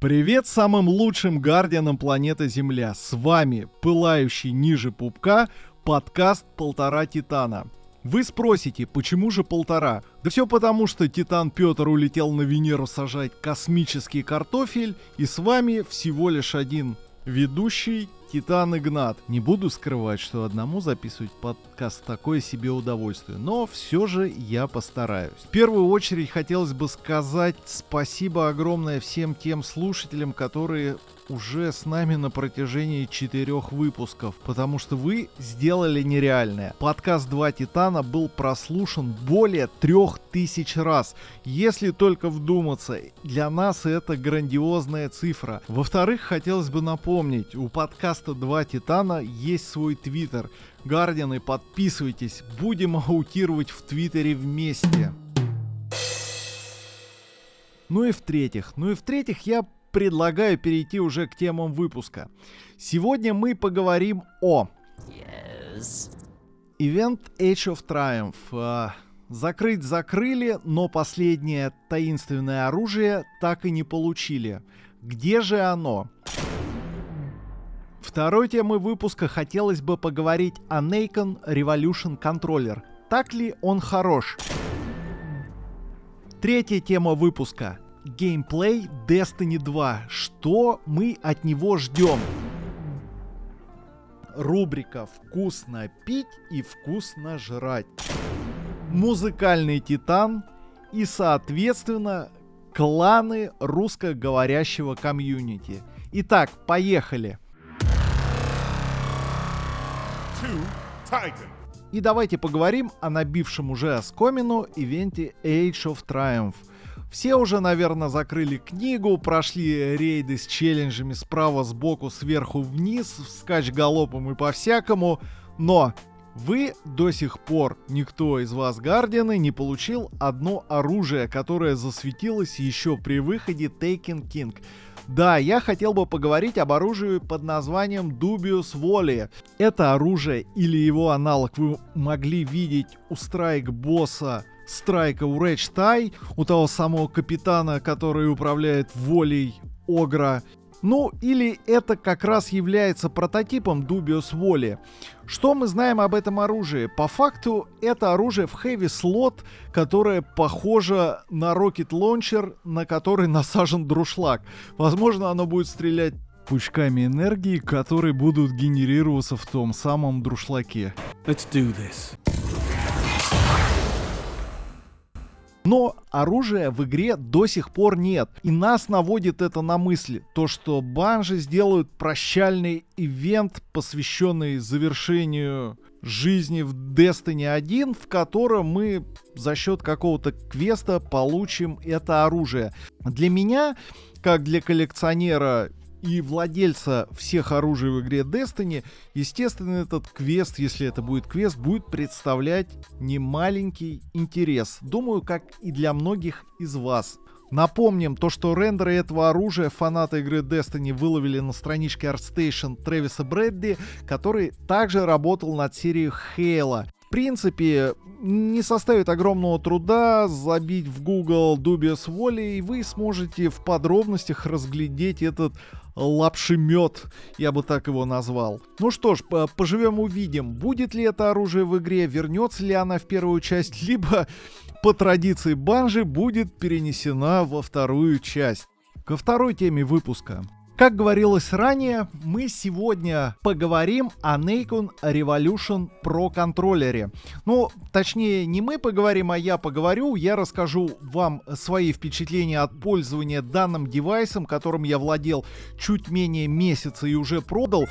Привет самым лучшим гардианам планеты Земля. С вами пылающий ниже пупка подкаст «Полтора Титана». Вы спросите, почему же полтора? Да все потому, что Титан Петр улетел на Венеру сажать космический картофель, и с вами всего лишь один ведущий Титан Игнат. Не буду скрывать, что одному записывать подкаст такое себе удовольствие, но все же я постараюсь. В первую очередь хотелось бы сказать спасибо огромное всем тем слушателям, которые уже с нами на протяжении четырех выпусков, потому что вы сделали нереальное. Подкаст «Два Титана» был прослушан более трех тысяч раз. Если только вдуматься, для нас это грандиозная цифра. Во-вторых, хотелось бы напомнить, у подкаста «Два Титана» есть свой твиттер. Гардианы, подписывайтесь, будем аутировать в твиттере вместе. Ну и в-третьих, ну и в-третьих, я предлагаю перейти уже к темам выпуска. Сегодня мы поговорим о... Yes. Event Age of Triumph. А, закрыть закрыли, но последнее таинственное оружие так и не получили. Где же оно? Второй темой выпуска хотелось бы поговорить о Nikon Revolution Controller. Так ли он хорош? Третья тема выпуска геймплей Destiny 2. Что мы от него ждем? Рубрика «Вкусно пить и вкусно жрать». Музыкальный титан и, соответственно, кланы русскоговорящего комьюнити. Итак, поехали. И давайте поговорим о набившем уже оскомину ивенте Age of Triumph – все уже, наверное, закрыли книгу, прошли рейды с челленджами справа, сбоку, сверху, вниз, скач галопом и по-всякому, но вы до сих пор, никто из вас, Гардианы, не получил одно оружие, которое засветилось еще при выходе Taken King. Да, я хотел бы поговорить об оружии под названием Dubious Volley. Это оружие или его аналог вы могли видеть у страйк босса страйка у Рэч Тай, у того самого капитана, который управляет волей Огра. Ну, или это как раз является прототипом Dubious Воли. Что мы знаем об этом оружии? По факту, это оружие в Heavy Slot, которое похоже на Rocket Launcher, на который насажен друшлаг. Возможно, оно будет стрелять пучками энергии, которые будут генерироваться в том самом друшлаке. Let's do this. Но оружия в игре до сих пор нет. И нас наводит это на мысли. То, что банжи сделают прощальный ивент, посвященный завершению жизни в Destiny 1, в котором мы за счет какого-то квеста получим это оружие. Для меня, как для коллекционера и владельца всех оружий в игре Destiny, естественно, этот квест, если это будет квест, будет представлять немаленький интерес. Думаю, как и для многих из вас. Напомним, то, что рендеры этого оружия фанаты игры Destiny выловили на страничке ArtStation Трэвиса Брэдди, который также работал над серией Halo. Принципе, не составит огромного труда забить в Google Dubious Volley, и вы сможете в подробностях разглядеть этот лапшемет, я бы так его назвал. Ну что ж, поживем увидим, будет ли это оружие в игре, вернется ли она в первую часть, либо по традиции Банжи будет перенесена во вторую часть. Ко второй теме выпуска. Как говорилось ранее, мы сегодня поговорим о Nikon Revolution Pro контроллере. Ну, точнее, не мы поговорим, а я поговорю. Я расскажу вам свои впечатления от пользования данным девайсом, которым я владел чуть менее месяца и уже продал.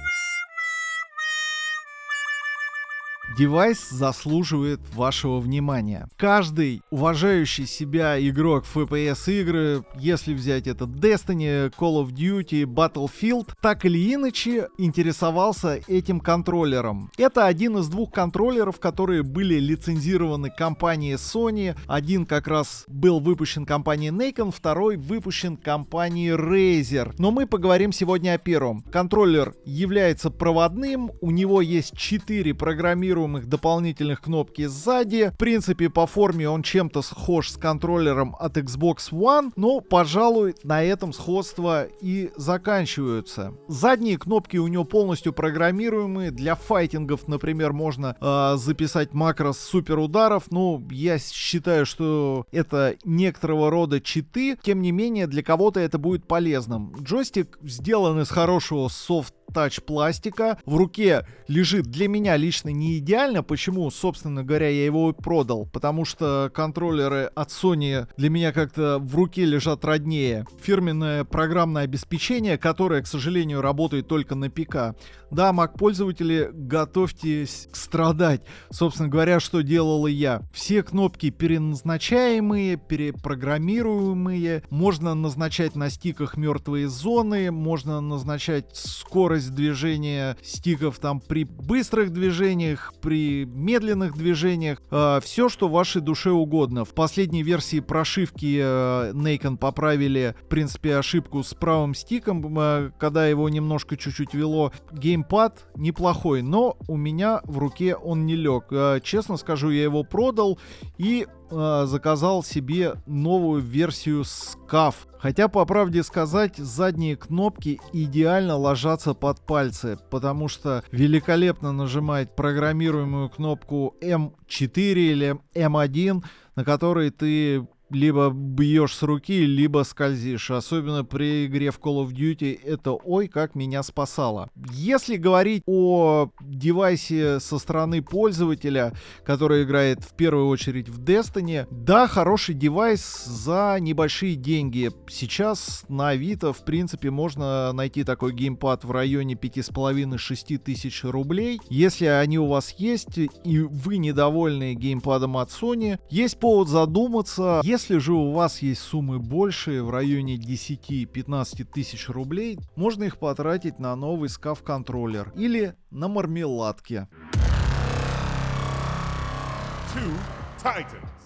Девайс заслуживает вашего внимания. Каждый уважающий себя игрок FPS игры, если взять это Destiny, Call of Duty, Battlefield, так или иначе интересовался этим контроллером. Это один из двух контроллеров, которые были лицензированы компанией Sony. Один как раз был выпущен компанией Nacon, второй выпущен компанией Razer. Но мы поговорим сегодня о первом. Контроллер является проводным, у него есть 4 программируемые программируемых дополнительных кнопки сзади. В принципе, по форме он чем-то схож с контроллером от Xbox One, но, пожалуй, на этом сходство и заканчиваются. Задние кнопки у него полностью программируемые. Для файтингов, например, можно э, записать макрос супер ударов. Ну, я считаю, что это некоторого рода читы. Тем не менее, для кого-то это будет полезным. Джойстик сделан из хорошего софт тач пластика. В руке лежит для меня лично не идеально. Почему, собственно говоря, я его продал? Потому что контроллеры от Sony для меня как-то в руке лежат роднее. Фирменное программное обеспечение, которое, к сожалению, работает только на ПК. Да, Mac-пользователи, готовьтесь страдать. Собственно говоря, что делал и я. Все кнопки переназначаемые, перепрограммируемые. Можно назначать на стиках мертвые зоны, можно назначать скорость скорость движения стиков там при быстрых движениях, при медленных движениях, э, все, что вашей душе угодно. В последней версии прошивки э, Nacon поправили, в принципе, ошибку с правым стиком, э, когда его немножко чуть-чуть вело. Геймпад неплохой, но у меня в руке он не лег. Э, честно скажу, я его продал и э, заказал себе новую версию SCAF. Хотя, по правде сказать, задние кнопки идеально ложатся под пальцы, потому что великолепно нажимать программируемую кнопку M4 или M1, на которой ты либо бьешь с руки, либо скользишь. Особенно при игре в Call of Duty это ой, как меня спасало. Если говорить о девайсе со стороны пользователя, который играет в первую очередь в Destiny, да, хороший девайс за небольшие деньги. Сейчас на Авито, в принципе, можно найти такой геймпад в районе 5,5-6 тысяч рублей. Если они у вас есть, и вы недовольны геймпадом от Sony, есть повод задуматься, если если же у вас есть суммы большие, в районе 10-15 тысяч рублей, можно их потратить на новый скаф-контроллер или на мармеладки.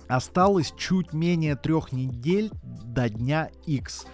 Осталось чуть менее трех недель до дня X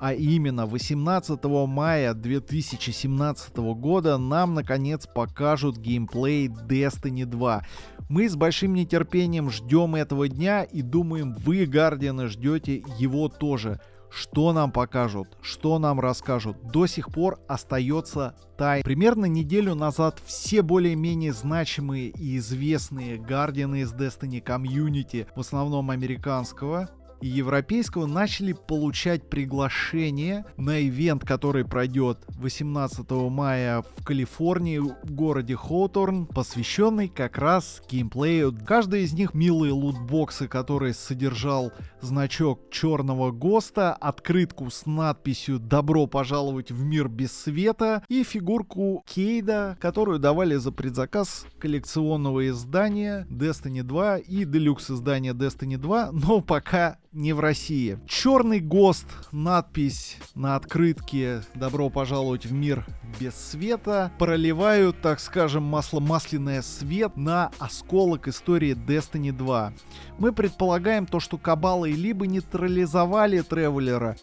а именно 18 мая 2017 года нам наконец покажут геймплей Destiny 2. Мы с большим нетерпением ждем этого дня и думаем, вы, Гардианы, ждете его тоже. Что нам покажут, что нам расскажут, до сих пор остается тай. Примерно неделю назад все более-менее значимые и известные Гардианы из Destiny комьюнити, в основном американского, и европейского начали получать приглашение на ивент, который пройдет 18 мая в Калифорнии, в городе Хоуторн, посвященный как раз геймплею. Каждый из них милые лутбоксы, который содержал значок черного ГОСТа, открытку с надписью «Добро пожаловать в мир без света» и фигурку Кейда, которую давали за предзаказ коллекционного издания Destiny 2 и делюкс издания Destiny 2, но пока не в России. Черный ГОСТ, надпись на открытке «Добро пожаловать в мир без света» проливают, так скажем, масло-масляное свет на осколок истории Destiny 2. Мы предполагаем то, что кабалы либо нейтрализовали Тревелера,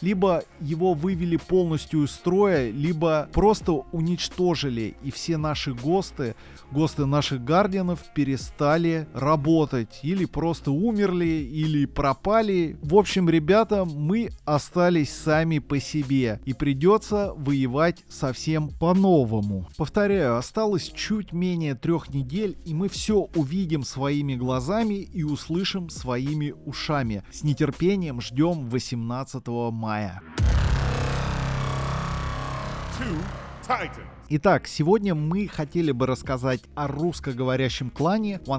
либо его вывели полностью из строя, либо просто уничтожили, и все наши ГОСТы, ГОСТы наших Гардианов перестали работать, или просто умерли, или пропали. В общем, ребята, мы остались сами по себе, и придется воевать совсем по-новому. Повторяю, осталось чуть менее трех недель, и мы все увидим своими глазами и услышим своими ушами. С нетерпением ждем 18 мая мая. Итак, сегодня мы хотели бы рассказать о русскоговорящем клане 100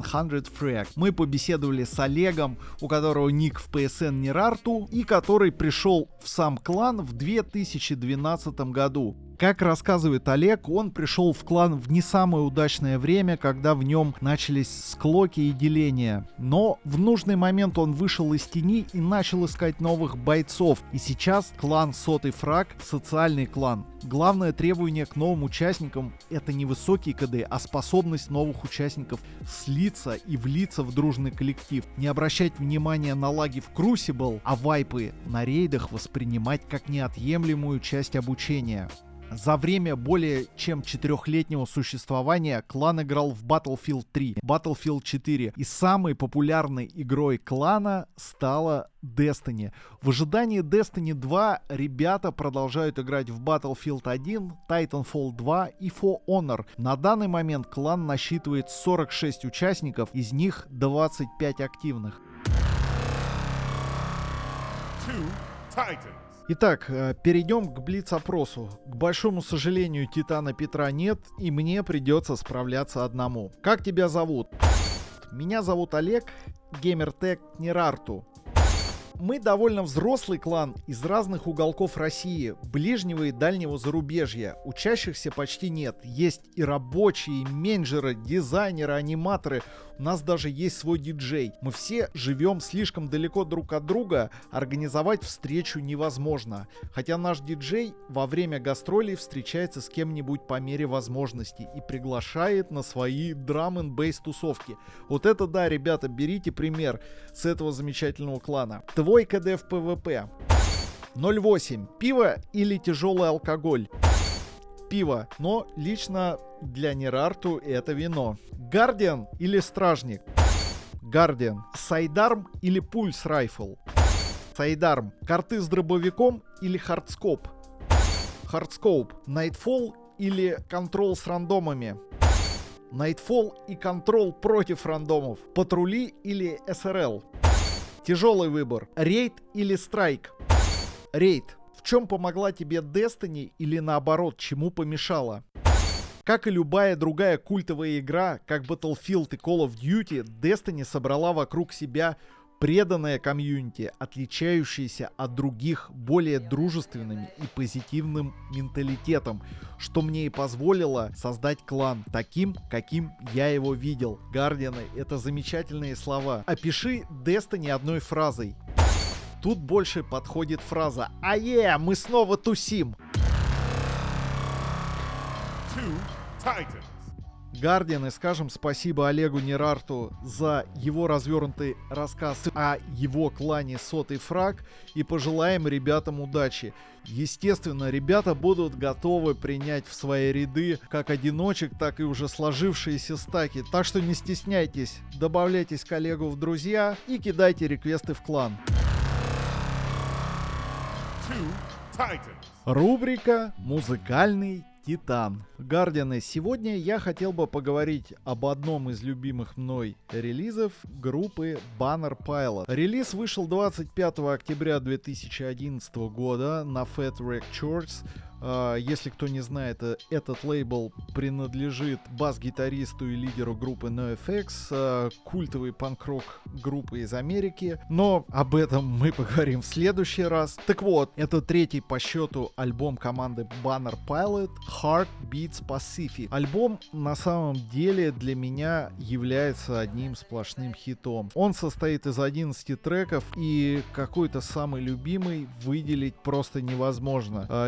Frag. Мы побеседовали с Олегом, у которого ник в PSN не Рарту, и который пришел в сам клан в 2012 году. Как рассказывает Олег, он пришел в клан в не самое удачное время, когда в нем начались склоки и деления. Но в нужный момент он вышел из тени и начал искать новых бойцов. И сейчас клан Сотый Фраг — социальный клан. Главное требование к новым участникам — это не высокий КД, а способность новых участников слиться и влиться в дружный коллектив. Не обращать внимания на лаги в Crucible, а вайпы на рейдах воспринимать как неотъемлемую часть обучения. За время более чем четырехлетнего существования клан играл в Battlefield 3, Battlefield 4 и самой популярной игрой клана стала Destiny. В ожидании Destiny 2 ребята продолжают играть в Battlefield 1, Titanfall 2 и For Honor. На данный момент клан насчитывает 46 участников, из них 25 активных. Итак, э, перейдем к Блиц-опросу. К большому сожалению, Титана Петра нет, и мне придется справляться одному. Как тебя зовут? Меня зовут Олег, геймертек Нерарту. Мы довольно взрослый клан из разных уголков России, ближнего и дальнего зарубежья. Учащихся почти нет. Есть и рабочие, и менеджеры, дизайнеры, аниматоры. У нас даже есть свой диджей. Мы все живем слишком далеко друг от друга, организовать встречу невозможно. Хотя наш диджей во время гастролей встречается с кем-нибудь по мере возможности и приглашает на свои драм н бейс тусовки. Вот это да, ребята, берите пример с этого замечательного клана. Твой КД в PvP. 0,8. Пиво или тяжелый алкоголь? Пиво, но лично для Нерарту это вино. Guardian или Стражник? Guardian. Sidearm или Pulse Rifle? Sidearm. Карты с дробовиком или Hardscope? Hardscope. Nightfall или Control с рандомами? Nightfall и Control против рандомов. Патрули или SRL? Тяжелый выбор. Рейд или Strike? Рейд. В чем помогла тебе Destiny или наоборот, чему помешала? Как и любая другая культовая игра, как Battlefield и Call of Duty, Destiny собрала вокруг себя преданное комьюнити, отличающееся от других более дружественным и позитивным менталитетом, что мне и позволило создать клан таким, каким я его видел. Гардианы — это замечательные слова. Опиши Destiny одной фразой. Тут больше подходит фраза «Ае, мы снова тусим!» Гардианы, скажем спасибо Олегу Нерарту за его развернутый рассказ о его клане Сотый Фраг и пожелаем ребятам удачи. Естественно, ребята будут готовы принять в свои ряды как одиночек, так и уже сложившиеся стаки. Так что не стесняйтесь, добавляйтесь коллегу в друзья и кидайте реквесты в клан. Рубрика «Музыкальный Титан. Гардианы, сегодня я хотел бы поговорить об одном из любимых мной релизов группы Banner Pilot. Релиз вышел 25 октября 2011 года на Fat Wreck а, если кто не знает, э, этот лейбл принадлежит бас-гитаристу и лидеру группы NoFX, а, культовой панк-рок группы из Америки. Но об этом мы поговорим в следующий раз. Так вот, это третий по счету альбом команды Banner Pilot Heart Beats Pacific. Альбом на самом деле для меня является одним сплошным хитом. Он состоит из 11 треков и какой-то самый любимый выделить просто невозможно. А,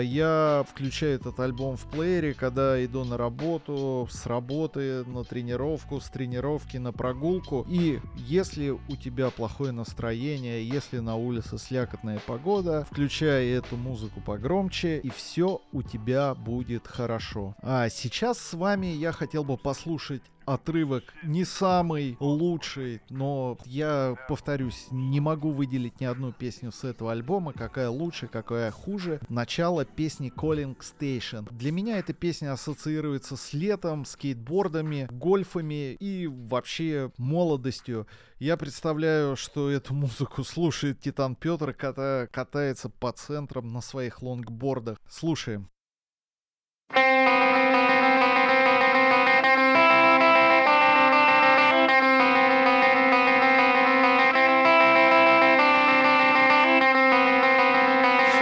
включаю этот альбом в плеере, когда иду на работу, с работы на тренировку, с тренировки на прогулку. И если у тебя плохое настроение, если на улице слякотная погода, включай эту музыку погромче, и все у тебя будет хорошо. А сейчас с вами я хотел бы послушать отрывок не самый лучший, но я повторюсь, не могу выделить ни одну песню с этого альбома, какая лучше, какая хуже. Начало песни Calling Station. Для меня эта песня ассоциируется с летом, скейтбордами, гольфами и вообще молодостью. Я представляю, что эту музыку слушает Титан Петр, когда катается по центрам на своих лонгбордах. Слушаем.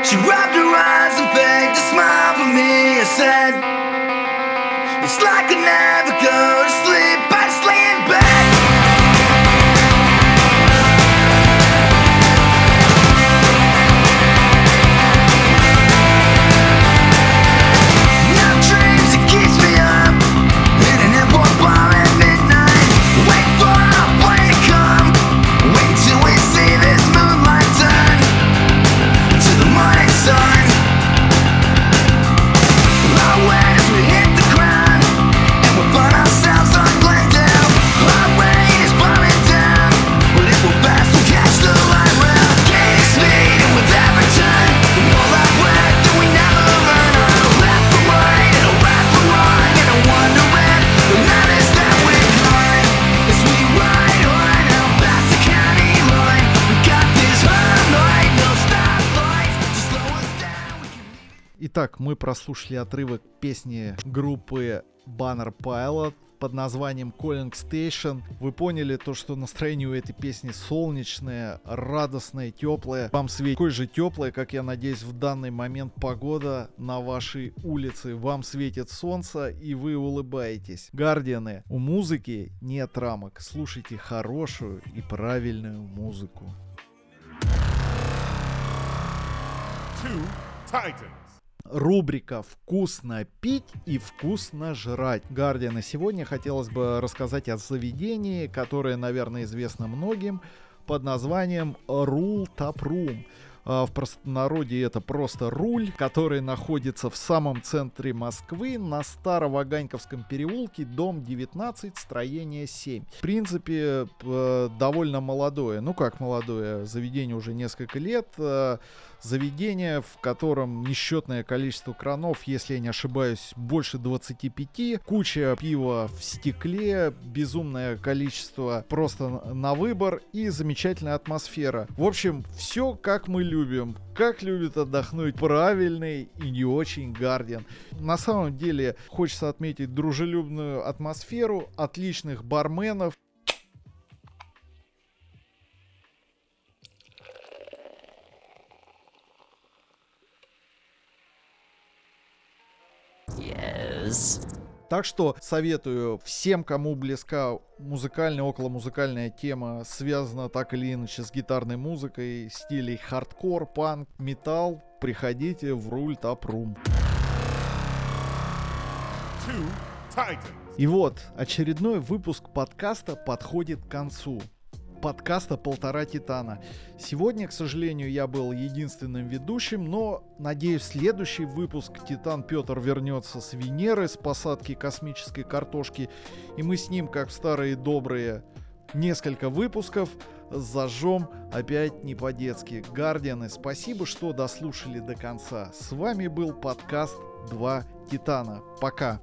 She rubbed her eyes and faked a smile for me and said, It's like I never go to sleep, Итак, мы прослушали отрывок песни группы Banner Pilot под названием Calling Station. Вы поняли то, что настроение у этой песни солнечное, радостное, теплое. Вам светит такое же теплое, как я надеюсь, в данный момент погода на вашей улице. Вам светит солнце, и вы улыбаетесь. Гардианы, у музыки нет рамок. Слушайте хорошую и правильную музыку. Two Titans рубрика «Вкусно пить и вкусно жрать». Гардиана, сегодня хотелось бы рассказать о заведении, которое, наверное, известно многим, под названием Рул Тапрум. А, в простонародье это просто руль, который находится в самом центре Москвы на Староваганьковском переулке, дом 19, строение 7. В принципе, довольно молодое, ну как молодое, заведение уже несколько лет, а, заведение, в котором несчетное количество кранов, если я не ошибаюсь, больше 25, куча пива в стекле, безумное количество просто на выбор и замечательная атмосфера. В общем, все как мы любим, как любит отдохнуть правильный и не очень Гардиан. На самом деле хочется отметить дружелюбную атмосферу, отличных барменов, Yes. Так что советую всем, кому близка музыкальная, околомузыкальная тема, связана так или иначе с гитарной музыкой, стилей хардкор, панк, металл, приходите в Руль Тапрум. И вот, очередной выпуск подкаста подходит к концу подкаста «Полтора Титана». Сегодня, к сожалению, я был единственным ведущим, но, надеюсь, следующий выпуск Титан Петр вернется с Венеры, с посадки космической картошки, и мы с ним, как в старые добрые несколько выпусков, зажжем опять не по-детски. Гардианы, спасибо, что дослушали до конца. С вами был подкаст «Два Титана». Пока.